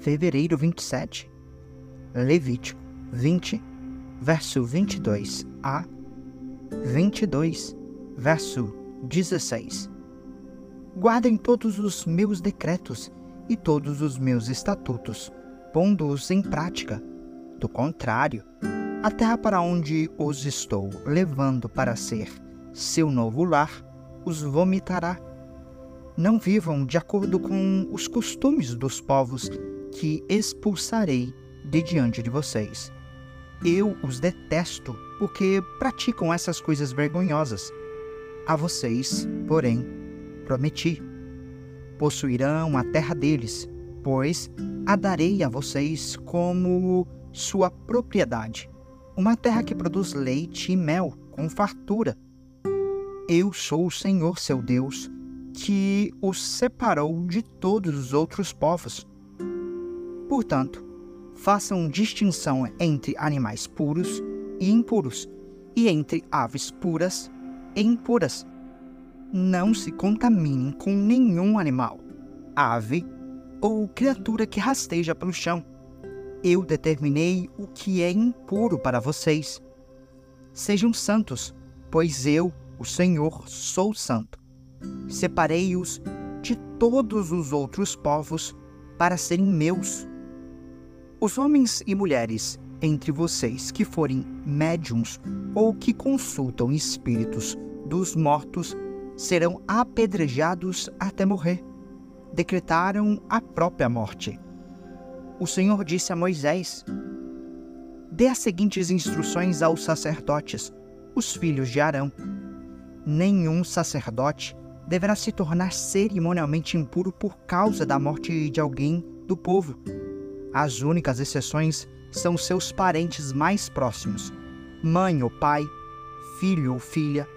fevereiro 27. Levítico 20, verso 22 a 22, verso 16. Guardem todos os meus decretos e todos os meus estatutos, pondo-os em prática. Do contrário, a terra para onde os estou levando para ser seu novo lar os vomitará. Não vivam de acordo com os costumes dos povos que expulsarei de diante de vocês. Eu os detesto porque praticam essas coisas vergonhosas. A vocês, porém, prometi: possuirão a terra deles, pois a darei a vocês como sua propriedade, uma terra que produz leite e mel com fartura. Eu sou o Senhor seu Deus, que os separou de todos os outros povos. Portanto, façam distinção entre animais puros e impuros, e entre aves puras e impuras. Não se contaminem com nenhum animal, ave ou criatura que rasteja pelo chão. Eu determinei o que é impuro para vocês. Sejam santos, pois eu, o Senhor, sou santo. Separei-os de todos os outros povos para serem meus. Os homens e mulheres entre vocês que forem médiums ou que consultam espíritos dos mortos serão apedrejados até morrer. Decretaram a própria morte. O Senhor disse a Moisés: Dê as seguintes instruções aos sacerdotes, os filhos de Arão. Nenhum sacerdote deverá se tornar cerimonialmente impuro por causa da morte de alguém do povo. As únicas exceções são seus parentes mais próximos: mãe ou pai, filho ou filha,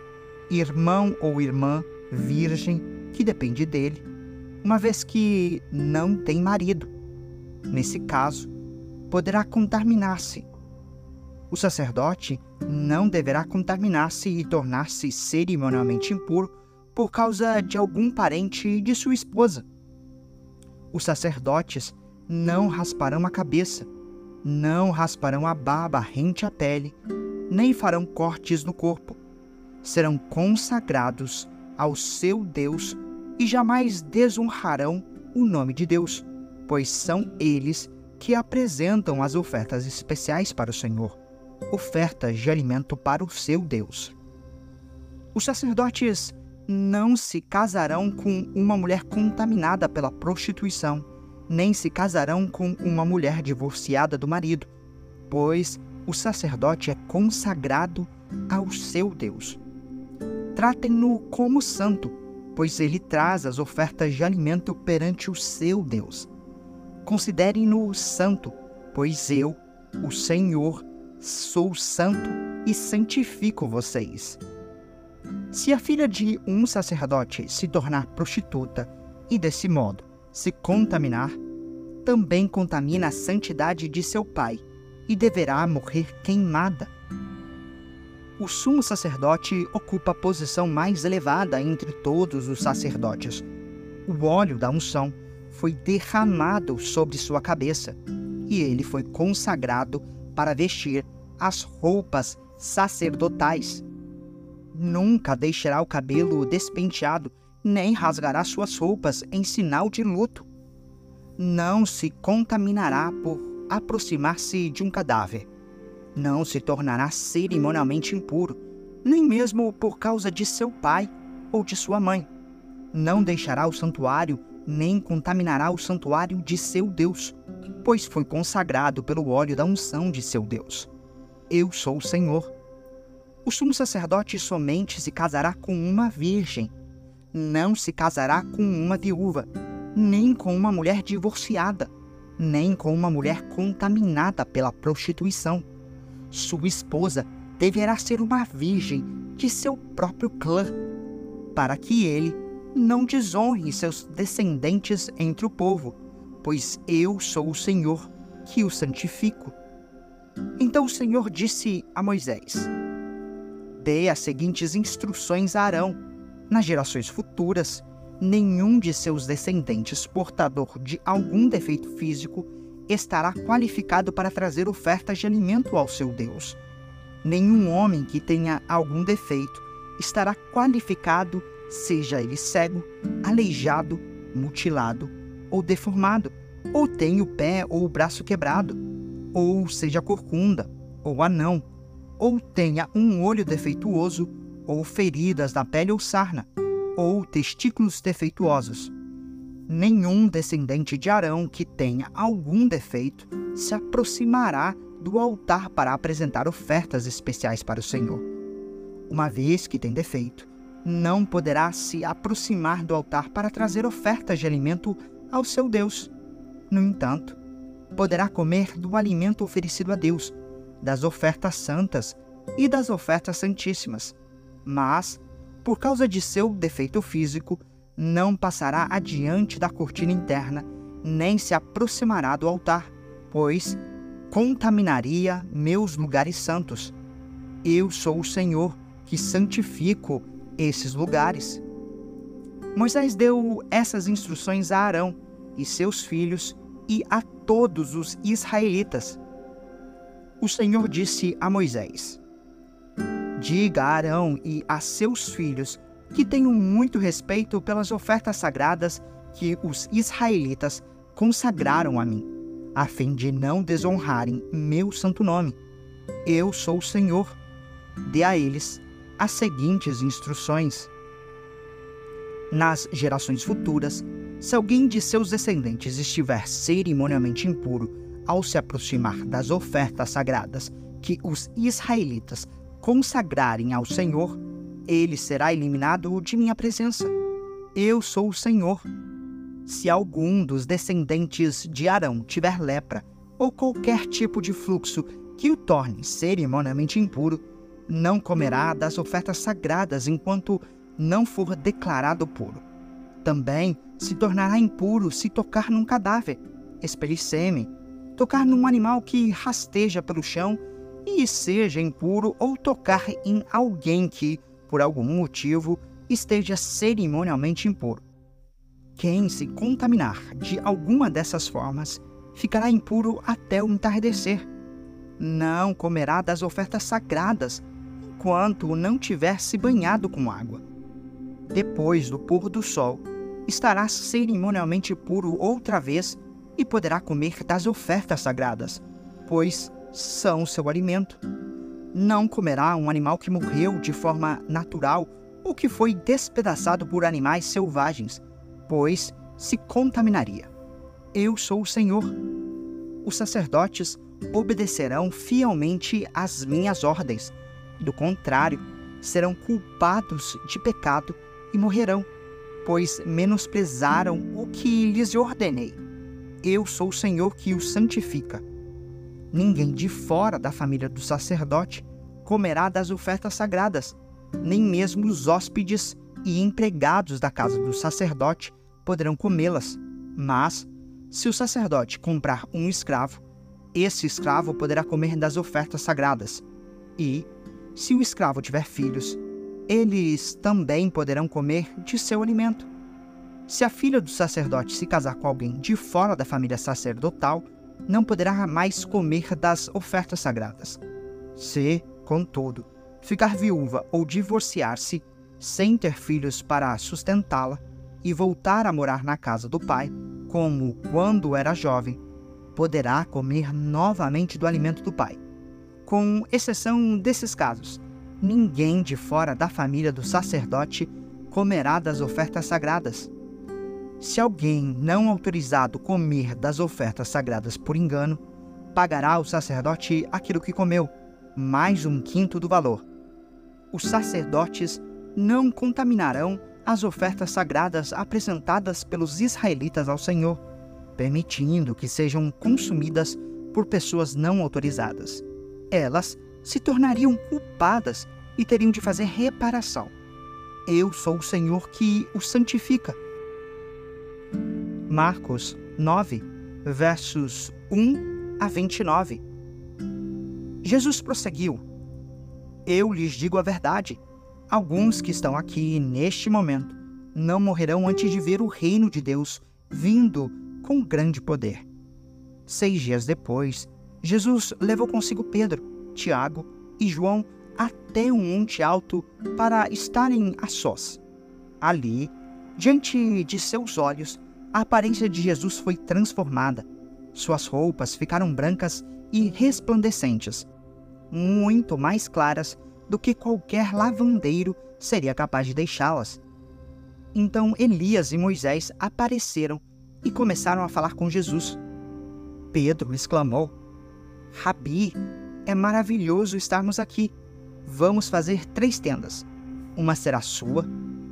irmão ou irmã virgem, que depende dele, uma vez que não tem marido. Nesse caso, poderá contaminar-se. O sacerdote não deverá contaminar-se e tornar-se cerimonialmente impuro por causa de algum parente de sua esposa. Os sacerdotes não rasparão a cabeça, não rasparão a barba rente à pele, nem farão cortes no corpo. Serão consagrados ao seu Deus e jamais desonrarão o nome de Deus, pois são eles que apresentam as ofertas especiais para o Senhor, ofertas de alimento para o seu Deus. Os sacerdotes não se casarão com uma mulher contaminada pela prostituição nem se casarão com uma mulher divorciada do marido, pois o sacerdote é consagrado ao seu Deus. Tratem-no como santo, pois ele traz as ofertas de alimento perante o seu Deus. Considerem-no santo, pois eu, o Senhor, sou santo e santifico vocês. Se a filha de um sacerdote se tornar prostituta e desse modo se contaminar, também contamina a santidade de seu pai e deverá morrer queimada. O sumo sacerdote ocupa a posição mais elevada entre todos os sacerdotes. O óleo da unção foi derramado sobre sua cabeça e ele foi consagrado para vestir as roupas sacerdotais. Nunca deixará o cabelo despenteado nem rasgará suas roupas em sinal de luto. Não se contaminará por aproximar-se de um cadáver. Não se tornará cerimonialmente impuro, nem mesmo por causa de seu pai ou de sua mãe. Não deixará o santuário, nem contaminará o santuário de seu Deus, pois foi consagrado pelo óleo da unção de seu Deus. Eu sou o Senhor. O sumo sacerdote somente se casará com uma virgem não se casará com uma viúva, nem com uma mulher divorciada, nem com uma mulher contaminada pela prostituição. Sua esposa deverá ser uma virgem de seu próprio clã, para que ele não desonre seus descendentes entre o povo, pois eu sou o Senhor que o santifico. Então o Senhor disse a Moisés: Dê as seguintes instruções a Arão nas gerações futuras, nenhum de seus descendentes portador de algum defeito físico estará qualificado para trazer ofertas de alimento ao seu Deus. Nenhum homem que tenha algum defeito estará qualificado, seja ele cego, aleijado, mutilado ou deformado, ou tenha o pé ou o braço quebrado, ou seja corcunda, ou anão, ou tenha um olho defeituoso, ou feridas na pele ou sarna, ou testículos defeituosos. Nenhum descendente de Arão que tenha algum defeito se aproximará do altar para apresentar ofertas especiais para o Senhor. Uma vez que tem defeito, não poderá se aproximar do altar para trazer ofertas de alimento ao seu Deus. No entanto, poderá comer do alimento oferecido a Deus, das ofertas santas e das ofertas santíssimas, mas por causa de seu defeito físico, não passará adiante da cortina interna, nem se aproximará do altar, pois contaminaria meus lugares santos. Eu sou o Senhor que santifico esses lugares. Moisés deu essas instruções a Arão e seus filhos e a todos os israelitas. O Senhor disse a Moisés: Diga a Arão e a seus filhos que tenho muito respeito pelas ofertas sagradas que os israelitas consagraram a mim, a fim de não desonrarem meu santo nome. Eu sou o Senhor. Dê a eles as seguintes instruções. Nas gerações futuras, se alguém de seus descendentes estiver cerimonialmente impuro ao se aproximar das ofertas sagradas que os israelitas consagrarem ao Senhor, ele será eliminado de minha presença. Eu sou o Senhor. Se algum dos descendentes de Arão tiver lepra ou qualquer tipo de fluxo que o torne cerimonialmente impuro, não comerá das ofertas sagradas enquanto não for declarado puro. Também se tornará impuro se tocar num cadáver, expelir sêmen, tocar num animal que rasteja pelo chão e seja impuro ou tocar em alguém que, por algum motivo, esteja cerimonialmente impuro. Quem se contaminar de alguma dessas formas ficará impuro até o entardecer. Não comerá das ofertas sagradas enquanto não tiver se banhado com água. Depois do pôr do sol, estará cerimonialmente puro outra vez e poderá comer das ofertas sagradas, pois são seu alimento. Não comerá um animal que morreu de forma natural ou que foi despedaçado por animais selvagens, pois se contaminaria. Eu sou o Senhor. Os sacerdotes obedecerão fielmente às minhas ordens. Do contrário, serão culpados de pecado e morrerão, pois menosprezaram o que lhes ordenei. Eu sou o Senhor que os santifica. Ninguém de fora da família do sacerdote comerá das ofertas sagradas, nem mesmo os hóspedes e empregados da casa do sacerdote poderão comê-las. Mas, se o sacerdote comprar um escravo, esse escravo poderá comer das ofertas sagradas. E, se o escravo tiver filhos, eles também poderão comer de seu alimento. Se a filha do sacerdote se casar com alguém de fora da família sacerdotal, não poderá mais comer das ofertas sagradas. Se, contudo, ficar viúva ou divorciar-se sem ter filhos para sustentá-la e voltar a morar na casa do pai, como quando era jovem, poderá comer novamente do alimento do pai. Com exceção desses casos, ninguém de fora da família do sacerdote comerá das ofertas sagradas se alguém não autorizado comer das ofertas sagradas por engano, pagará ao sacerdote aquilo que comeu, mais um quinto do valor. Os sacerdotes não contaminarão as ofertas sagradas apresentadas pelos israelitas ao Senhor, permitindo que sejam consumidas por pessoas não autorizadas. Elas se tornariam culpadas e teriam de fazer reparação. Eu sou o Senhor que os santifica Marcos 9, versos 1 a 29. Jesus prosseguiu: Eu lhes digo a verdade. Alguns que estão aqui neste momento não morrerão antes de ver o reino de Deus vindo com grande poder. Seis dias depois, Jesus levou consigo Pedro, Tiago e João até um monte alto para estarem a sós. Ali, diante de seus olhos, a aparência de Jesus foi transformada. Suas roupas ficaram brancas e resplandecentes, muito mais claras do que qualquer lavandeiro seria capaz de deixá-las. Então Elias e Moisés apareceram e começaram a falar com Jesus. Pedro exclamou: Rabi, é maravilhoso estarmos aqui. Vamos fazer três tendas. Uma será sua,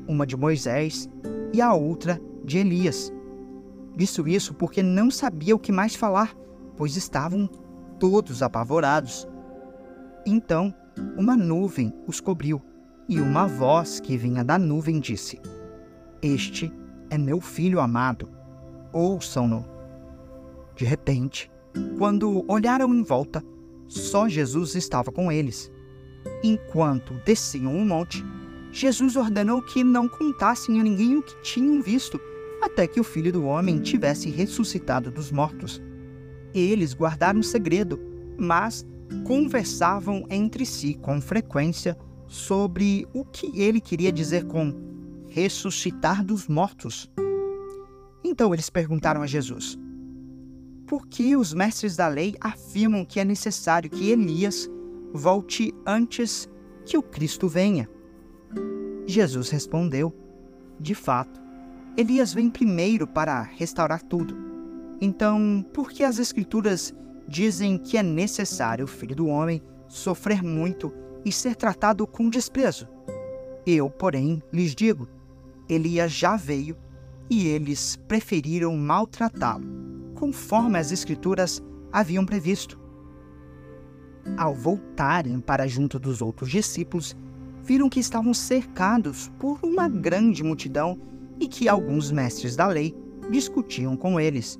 uma de Moisés e a outra de Elias. Disse isso porque não sabia o que mais falar, pois estavam todos apavorados. Então, uma nuvem os cobriu, e uma voz que vinha da nuvem disse: Este é meu filho amado, ouçam-no. De repente, quando olharam em volta, só Jesus estava com eles. Enquanto desciam o monte, Jesus ordenou que não contassem a ninguém o que tinham visto, até que o filho do homem tivesse ressuscitado dos mortos. Eles guardaram segredo, mas conversavam entre si com frequência sobre o que ele queria dizer com ressuscitar dos mortos. Então eles perguntaram a Jesus: Por que os mestres da lei afirmam que é necessário que Elias volte antes que o Cristo venha? Jesus respondeu: De fato, Elias vem primeiro para restaurar tudo. Então, por que as Escrituras dizem que é necessário o filho do homem sofrer muito e ser tratado com desprezo? Eu, porém, lhes digo: Elias já veio e eles preferiram maltratá-lo, conforme as Escrituras haviam previsto. Ao voltarem para junto dos outros discípulos, viram que estavam cercados por uma grande multidão e que alguns mestres da lei discutiam com eles.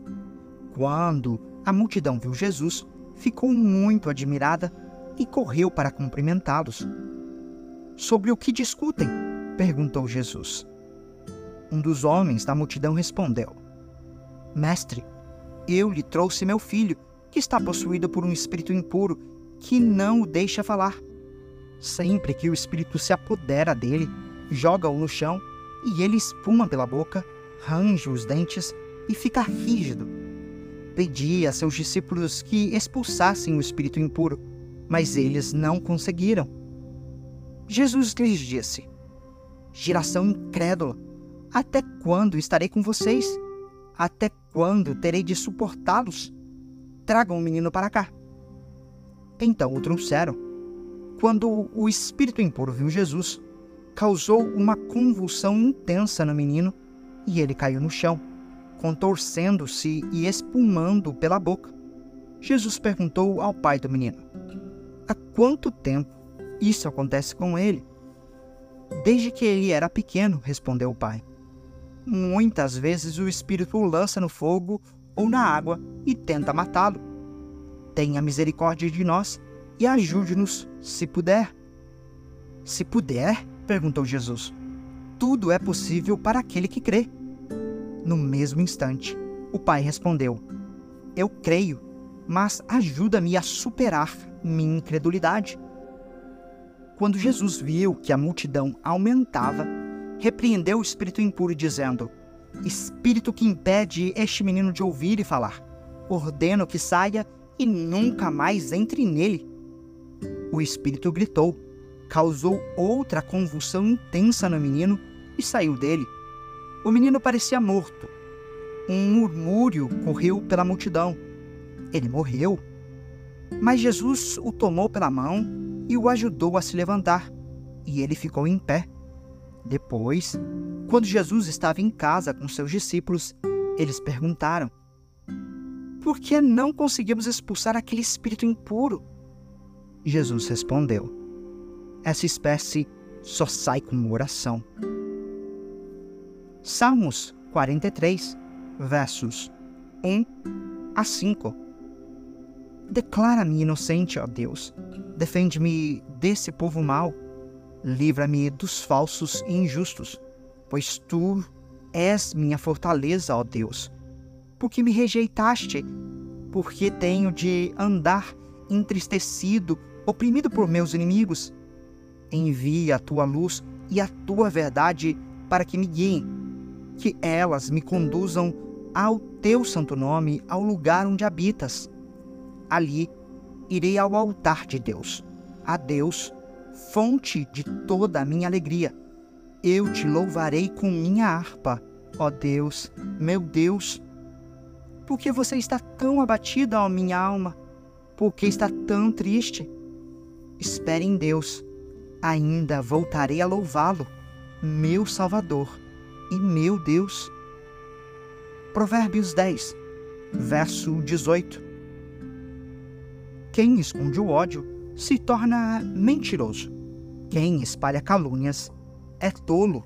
Quando a multidão viu Jesus, ficou muito admirada e correu para cumprimentá-los. Sobre o que discutem? perguntou Jesus. Um dos homens da multidão respondeu: Mestre, eu lhe trouxe meu filho, que está possuído por um espírito impuro, que não o deixa falar. Sempre que o espírito se apodera dele, joga-o no chão e ele espuma pela boca, range os dentes e fica rígido. Pedi a seus discípulos que expulsassem o espírito impuro, mas eles não conseguiram. Jesus lhes disse: Geração incrédula, até quando estarei com vocês? Até quando terei de suportá-los? Tragam o menino para cá. Então o trouxeram. Quando o espírito impuro viu Jesus, causou uma convulsão intensa no menino e ele caiu no chão, contorcendo-se e espumando pela boca. Jesus perguntou ao pai do menino: Há quanto tempo isso acontece com ele? Desde que ele era pequeno, respondeu o pai. Muitas vezes o espírito o lança no fogo ou na água e tenta matá-lo. Tenha misericórdia de nós e ajude-nos, se puder. Se puder, perguntou Jesus. Tudo é possível para aquele que crê. No mesmo instante, o pai respondeu: Eu creio, mas ajuda-me a superar minha incredulidade. Quando Jesus viu que a multidão aumentava, repreendeu o espírito impuro, dizendo: Espírito que impede este menino de ouvir e falar, ordeno que saia e nunca mais entre nele. O espírito gritou causou outra convulsão intensa no menino e saiu dele. O menino parecia morto. Um murmúrio correu pela multidão. Ele morreu. Mas Jesus o tomou pela mão e o ajudou a se levantar, e ele ficou em pé. Depois, quando Jesus estava em casa com seus discípulos, eles perguntaram: Por que não conseguimos expulsar aquele espírito impuro? Jesus respondeu: essa espécie só sai com oração. Salmos 43, versos 1 a 5. Declara-me inocente, ó Deus. Defende-me desse povo mau. Livra-me dos falsos e injustos. pois tu és minha fortaleza, ó Deus. Porque me rejeitaste, porque tenho de andar entristecido, oprimido por meus inimigos. Envia a tua luz e a tua verdade para que me guiem, que elas me conduzam ao teu santo nome, ao lugar onde habitas. Ali irei ao altar de Deus, a Deus, fonte de toda a minha alegria. Eu te louvarei com minha harpa, ó Deus, meu Deus. Por que você está tão abatida, ó minha alma? Por que está tão triste? Espere em Deus, ainda voltarei a louvá-lo, meu Salvador e meu Deus. Provérbios 10, verso 18. Quem esconde o ódio se torna mentiroso. Quem espalha calúnias é tolo.